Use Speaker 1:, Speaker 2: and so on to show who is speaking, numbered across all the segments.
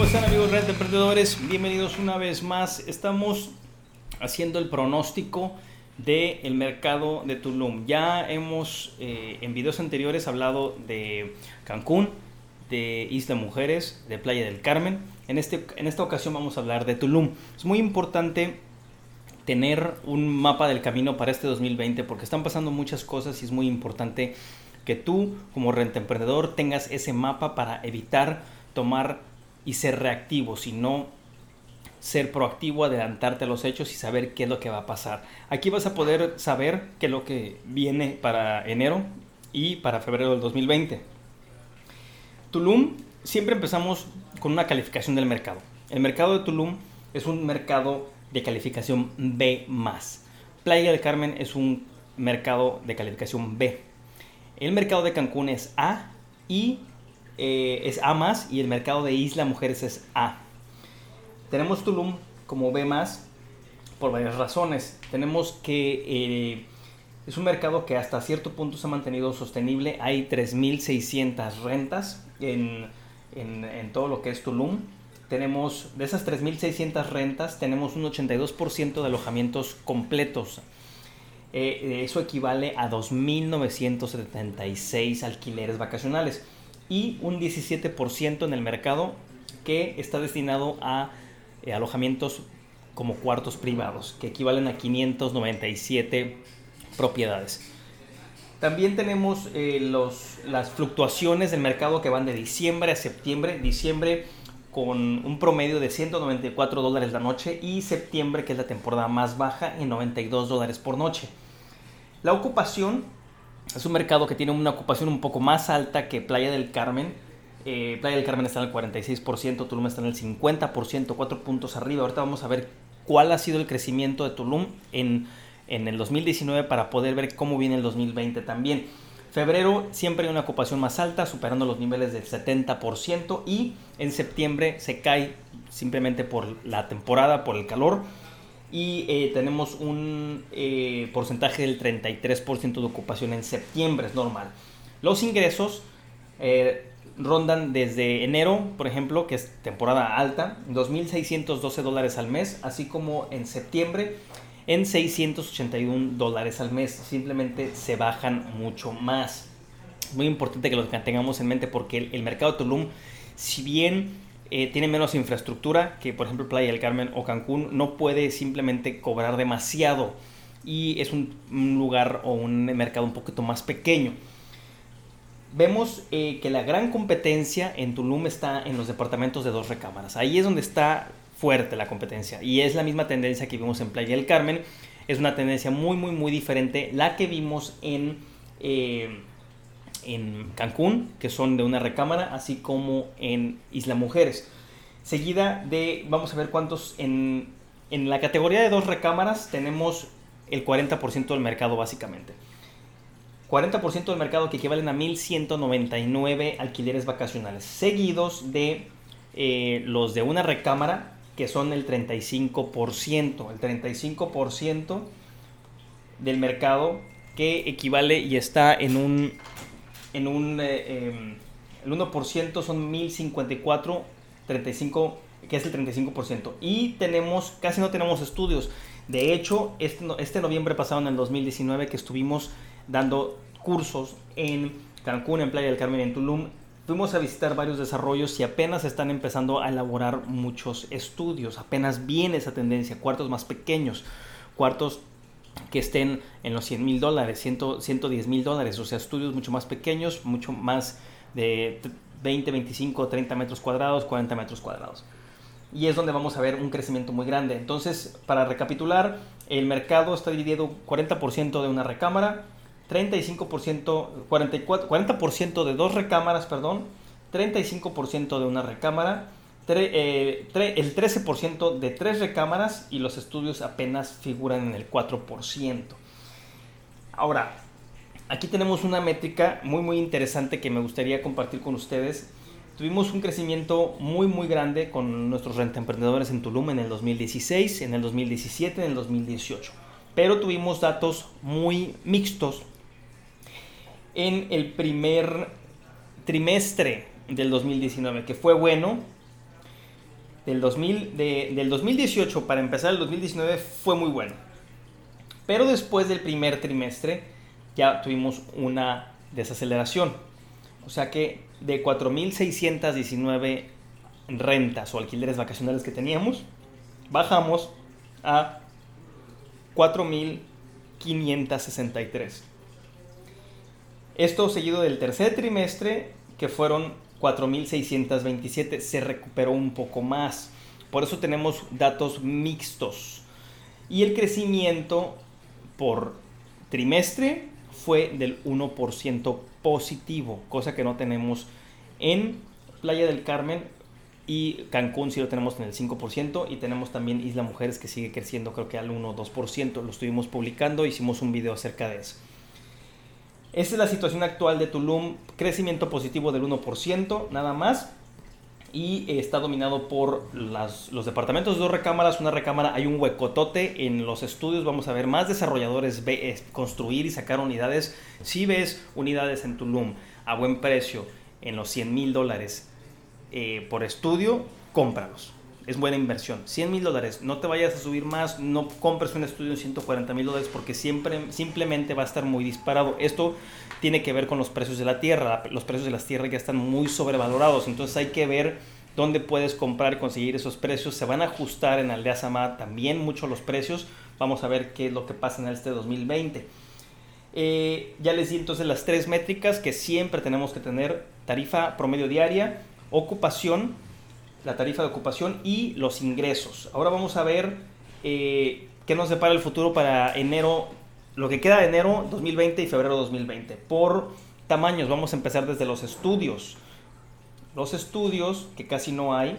Speaker 1: ¿Cómo están amigos Red de Emprendedores? Bienvenidos una vez más. Estamos haciendo el pronóstico del mercado de Tulum. Ya hemos eh, en videos anteriores hablado de Cancún, de Isla Mujeres, de Playa del Carmen. En, este, en esta ocasión vamos a hablar de Tulum. Es muy importante tener un mapa del camino para este 2020 porque están pasando muchas cosas y es muy importante que tú como renta emprendedor tengas ese mapa para evitar tomar y ser reactivo, sino ser proactivo, adelantarte a los hechos y saber qué es lo que va a pasar. Aquí vas a poder saber qué es lo que viene para enero y para febrero del 2020. Tulum, siempre empezamos con una calificación del mercado. El mercado de Tulum es un mercado de calificación B+. Playa del Carmen es un mercado de calificación B. El mercado de Cancún es A y eh, es A más y el mercado de Isla Mujeres es A. Tenemos Tulum como B más por varias razones. Tenemos que eh, es un mercado que hasta cierto punto se ha mantenido sostenible. Hay 3.600 rentas en, en, todo lo que es Tulum. Tenemos, de esas 3.600 rentas, tenemos un 82% de alojamientos completos. Eh, eso equivale a 2.976 alquileres vacacionales y un 17% en el mercado que está destinado a eh, alojamientos como cuartos privados, que equivalen a 597 propiedades. También tenemos eh, los, las fluctuaciones del mercado que van de diciembre a septiembre. Diciembre con un promedio de 194 dólares la noche y septiembre, que es la temporada más baja, en 92 dólares por noche. La ocupación es un mercado que tiene una ocupación un poco más alta que Playa del Carmen. Eh, Playa del Carmen está en el 46%, Tulum está en el 50%, 4 puntos arriba. Ahorita vamos a ver cuál ha sido el crecimiento de Tulum en, en el 2019 para poder ver cómo viene el 2020 también. Febrero siempre hay una ocupación más alta, superando los niveles del 70% y en septiembre se cae simplemente por la temporada, por el calor y eh, tenemos un eh, porcentaje del 33% de ocupación en septiembre, es normal. Los ingresos eh, rondan desde enero, por ejemplo, que es temporada alta, 2.612 dólares al mes, así como en septiembre en 681 dólares al mes. Simplemente se bajan mucho más. Muy importante que lo tengamos en mente porque el, el mercado de Tulum, si bien eh, tiene menos infraestructura que por ejemplo Playa del Carmen o Cancún, no puede simplemente cobrar demasiado y es un, lugar o un mercado un poquito más pequeño. Vemos eh, que la gran competencia en Tulum está en los departamentos de dos recámaras. Ahí es donde está fuerte la competencia y es la misma tendencia que vimos en Playa del Carmen. Es una tendencia muy, muy, muy diferente la que vimos en, eh, en Cancún, que son de una recámara, así como en Isla Mujeres. Seguida de, vamos a ver cuántos, en, en la categoría de dos recámaras tenemos el 40% del mercado básicamente. 40% del mercado que equivalen a 1.199 alquileres vacacionales, seguidos de eh, los de una recámara, que son el 35%. El 35% del mercado que equivale y está en un... En un eh, eh, el 1% son 1.054, 35, que es el 35%. Y tenemos, casi no tenemos estudios. De hecho, este, este noviembre pasado, en el 2019, que estuvimos dando cursos en Cancún, en Playa del Carmen, en Tulum, fuimos a visitar varios desarrollos y apenas están empezando a elaborar muchos estudios. Apenas viene esa tendencia, cuartos más pequeños, cuartos que estén en los 100 mil dólares, 110 mil dólares, o sea, estudios mucho más pequeños, mucho más de 20, 25, 30 metros cuadrados, 40 metros cuadrados. Y es donde vamos a ver un crecimiento muy grande. Entonces, para recapitular, el mercado está dividido 40% de una recámara, 35%, 44, 40% de dos recámaras, perdón, 35% de una recámara, eh, el 13% de tres recámaras y los estudios apenas figuran en el 4%. Ahora, aquí tenemos una métrica muy muy interesante que me gustaría compartir con ustedes. Tuvimos un crecimiento muy muy grande con nuestros rentaemprendedores en Tulum en el 2016, en el 2017, en el 2018. Pero tuvimos datos muy mixtos en el primer trimestre del 2019, que fue bueno. Del, 2000, de- del 2018 para empezar el 2019 fue muy bueno. Pero después del primer trimestre ya tuvimos una desaceleración. O sea que de 4.619 rentas o alquileres vacacionales que teníamos, bajamos a 4.563. Esto seguido del tercer trimestre, que fueron 4.627, se recuperó un poco más. Por eso tenemos datos mixtos. Y el crecimiento por trimestre fue del 1% positivo, cosa que no tenemos en Playa del Carmen y Cancún sí lo tenemos en el 5% y tenemos también Isla Mujeres que sigue creciendo creo que al 1 o 2%. Lo estuvimos publicando, hicimos un video acerca de eso. Esta es la situación actual de Tulum, crecimiento positivo del 1%, nada más. Y eh, está dominado por los departamentos de dos recámaras. Una recámara, hay un huecotote en los estudios. Vamos a ver más desarrolladores eh, construir y sacar unidades. Si ves unidades en Tulum a buen precio, en los 100 mil dólares eh, por estudio, cómpralos. Es buena inversión. 100 mil dólares. No te vayas a subir más. No compres un estudio en 140 mil dólares porque siempre, simplemente va a estar muy disparado. Esto tiene que ver con los precios de la tierra. Los precios de las tierras ya están muy sobrevalorados. Entonces hay que ver dónde puedes comprar conseguir esos precios. Se van a ajustar en Aldea Sama también mucho los precios. Vamos a ver qué es lo que pasa en este 2020. Eh, ya les di entonces las tres métricas que siempre tenemos que tener. Tarifa promedio diaria, ocupación, la tarifa de ocupación y los ingresos. Ahora vamos a ver eh, qué nos depara el futuro para enero, lo que queda de enero 2020 y febrero 2020. Por tamaños, vamos a empezar desde los estudios. Los estudios, que casi no hay,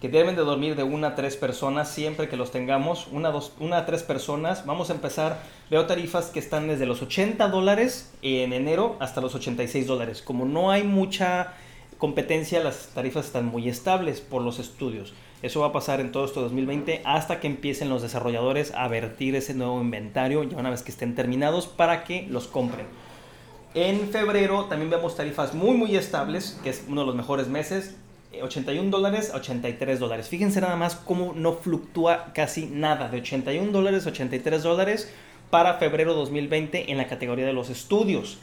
Speaker 1: que deben de dormir de una a tres personas siempre que los tengamos, una, dos, una a tres personas. Vamos a empezar, veo tarifas que están desde los 80 dólares en enero hasta los 86 dólares. Como no hay mucha competencia, las tarifas están muy estables por los estudios. Eso va a pasar en todo este 2020 hasta que empiecen los desarrolladores a vertir ese nuevo inventario ya una vez que estén terminados para que los compren. En febrero también vemos tarifas muy muy estables, que es uno de los mejores meses. eh, 81 dólares a 83 dólares. Fíjense nada más cómo no fluctúa casi nada. De 81 dólares a 83 dólares para febrero 2020 en la categoría de los estudios.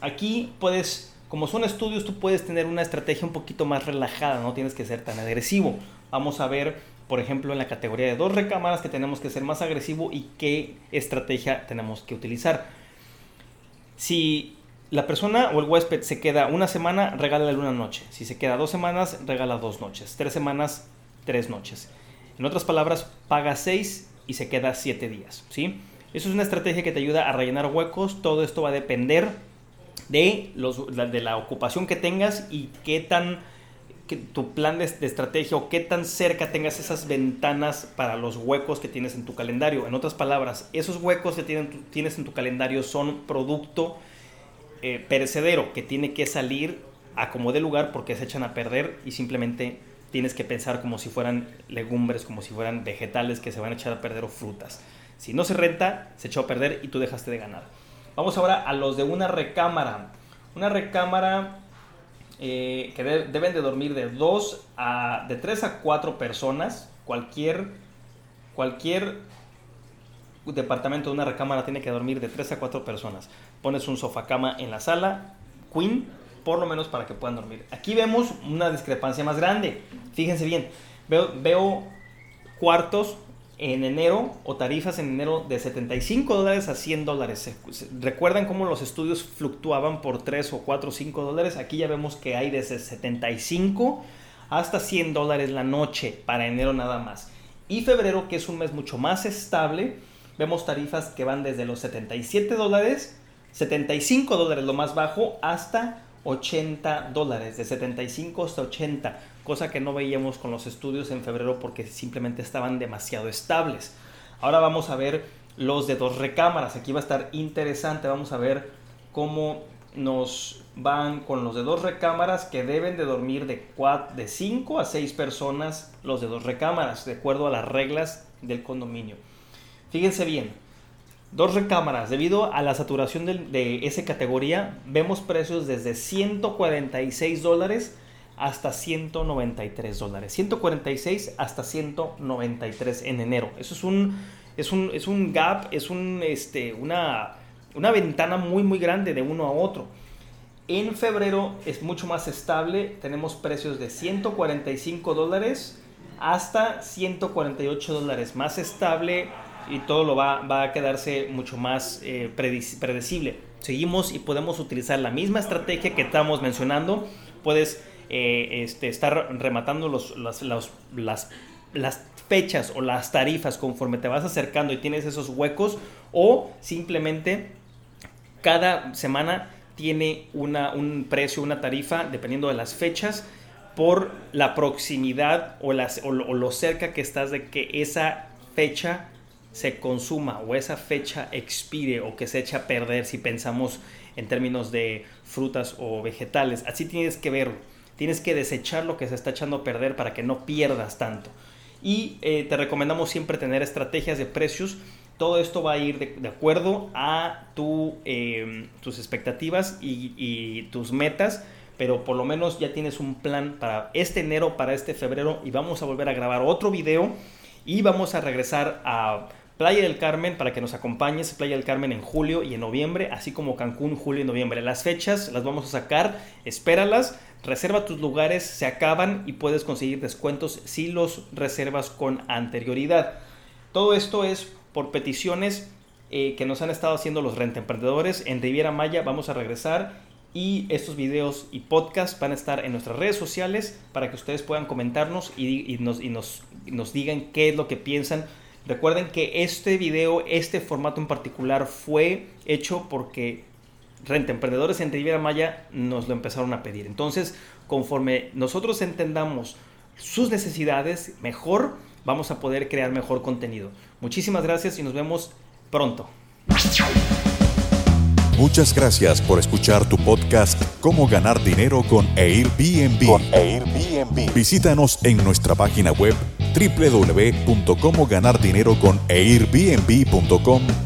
Speaker 1: Aquí puedes, como son estudios, tú puedes tener una estrategia un poquito más relajada. No tienes que ser tan agresivo. Vamos a ver, por ejemplo, en la categoría de dos recámaras que tenemos que ser más agresivo y qué estrategia tenemos que utilizar. Si la persona o el huésped se queda una semana, regálale una noche. Si se queda dos semanas, regala dos noches. Tres semanas, tres noches. En otras palabras, paga seis y se queda siete días. ¿sí? Eso es una estrategia que te ayuda a rellenar huecos. Todo esto va a depender de, la- ocupación que tengas y qué tan tu plan de, estrategia o qué tan cerca tengas esas ventanas para los huecos que tienes en tu calendario. En otras palabras, esos huecos que tienen tienes en tu calendario son producto eh, perecedero que tiene que salir a como de lugar porque se echan a perder y simplemente tienes que pensar como si fueran legumbres, como si fueran vegetales que se van a echar a perder o frutas. Si no se renta, se echó a perder y tú dejaste de ganar. Vamos ahora a los de una recámara. Una recámara eh, que de- deben de dormir de dos a de 3 a 4 personas. Cualquier cualquier departamento de una recámara tiene que dormir de 3 a 4 personas. Pones un sofá cama en la sala, queen, por lo menos para que puedan dormir. Aquí vemos una discrepancia más grande. Fíjense bien, veo cuartos en enero o tarifas en enero de 75 dólares a 100 dólares. ¿Recuerdan cómo los estudios fluctuaban por 3 o 4 o 5 dólares? Aquí ya vemos que hay desde 75 hasta 100 dólares la noche para enero nada más. Y febrero, que es un mes mucho más estable, vemos tarifas que van desde los 77 dólares, 75 dólares lo más bajo, hasta 80 dólares, de 75 hasta 80. Cosa que no veíamos con los estudios en febrero porque simplemente estaban demasiado estables. Ahora vamos a ver los de dos recámaras. Aquí va a estar interesante. Vamos a ver cómo nos van con los de dos recámaras que deben de dormir de, de 5 a 6 personas los de dos recámaras, de acuerdo a las reglas del condominio. Fíjense bien, dos recámaras, debido a la saturación de, de esa categoría, vemos precios desde 146 dólares hasta 193 dólares. 146 hasta 193 en enero. Eso es un, es un, es un gap, es un, este, una, una ventana muy, muy grande de uno a otro. En febrero es mucho más estable. Tenemos precios de 145 dólares hasta 148 dólares. Más estable y todo lo va, va a quedarse mucho más eh, predecible. Seguimos y podemos utilizar la misma estrategia que estamos mencionando. Puedes eh, este, estar rematando las, las, las fechas o las tarifas conforme te vas acercando y tienes esos huecos o simplemente cada semana tiene una, un precio, una tarifa dependiendo de las fechas por la proximidad o, las, o, lo cerca que estás de que esa fecha se consuma o esa fecha expire o que se echa a perder si pensamos en términos de frutas o vegetales. Así tienes que verlo tienes que desechar lo que se está echando a perder para que no pierdas tanto. Y eh, te recomendamos siempre tener estrategias de precios. Todo esto va a ir de, acuerdo a tu, em, tus expectativas y, y tus metas pero por lo menos ya tienes un plan para este enero, para este febrero y vamos a volver a grabar otro video y vamos a regresar a Playa del Carmen para que nos acompañes, Playa del Carmen en julio y en noviembre, así como Cancún, julio y noviembre. Las fechas las vamos a sacar, espéralas Reserva tus lugares, se acaban y puedes conseguir descuentos si los reservas con anterioridad. Todo esto es por peticiones eh, que nos han estado haciendo los rentemprendedores. En Riviera Maya vamos a regresar y estos videos y podcasts van a estar en nuestras redes sociales para que ustedes puedan comentarnos y, nos, y nos digan qué es lo que piensan. Recuerden que este video, este formato en particular fue hecho porque Renta Emprendedores en Riviera Maya nos lo empezaron a pedir. Entonces, conforme nosotros entendamos sus necesidades mejor, vamos a poder crear mejor contenido. Muchísimas gracias y nos vemos pronto.
Speaker 2: Muchas gracias por escuchar tu podcast Cómo ganar dinero con Airbnb.
Speaker 3: Con Airbnb.
Speaker 2: Visítanos en nuestra página web www.comoganardineroconairbnb.com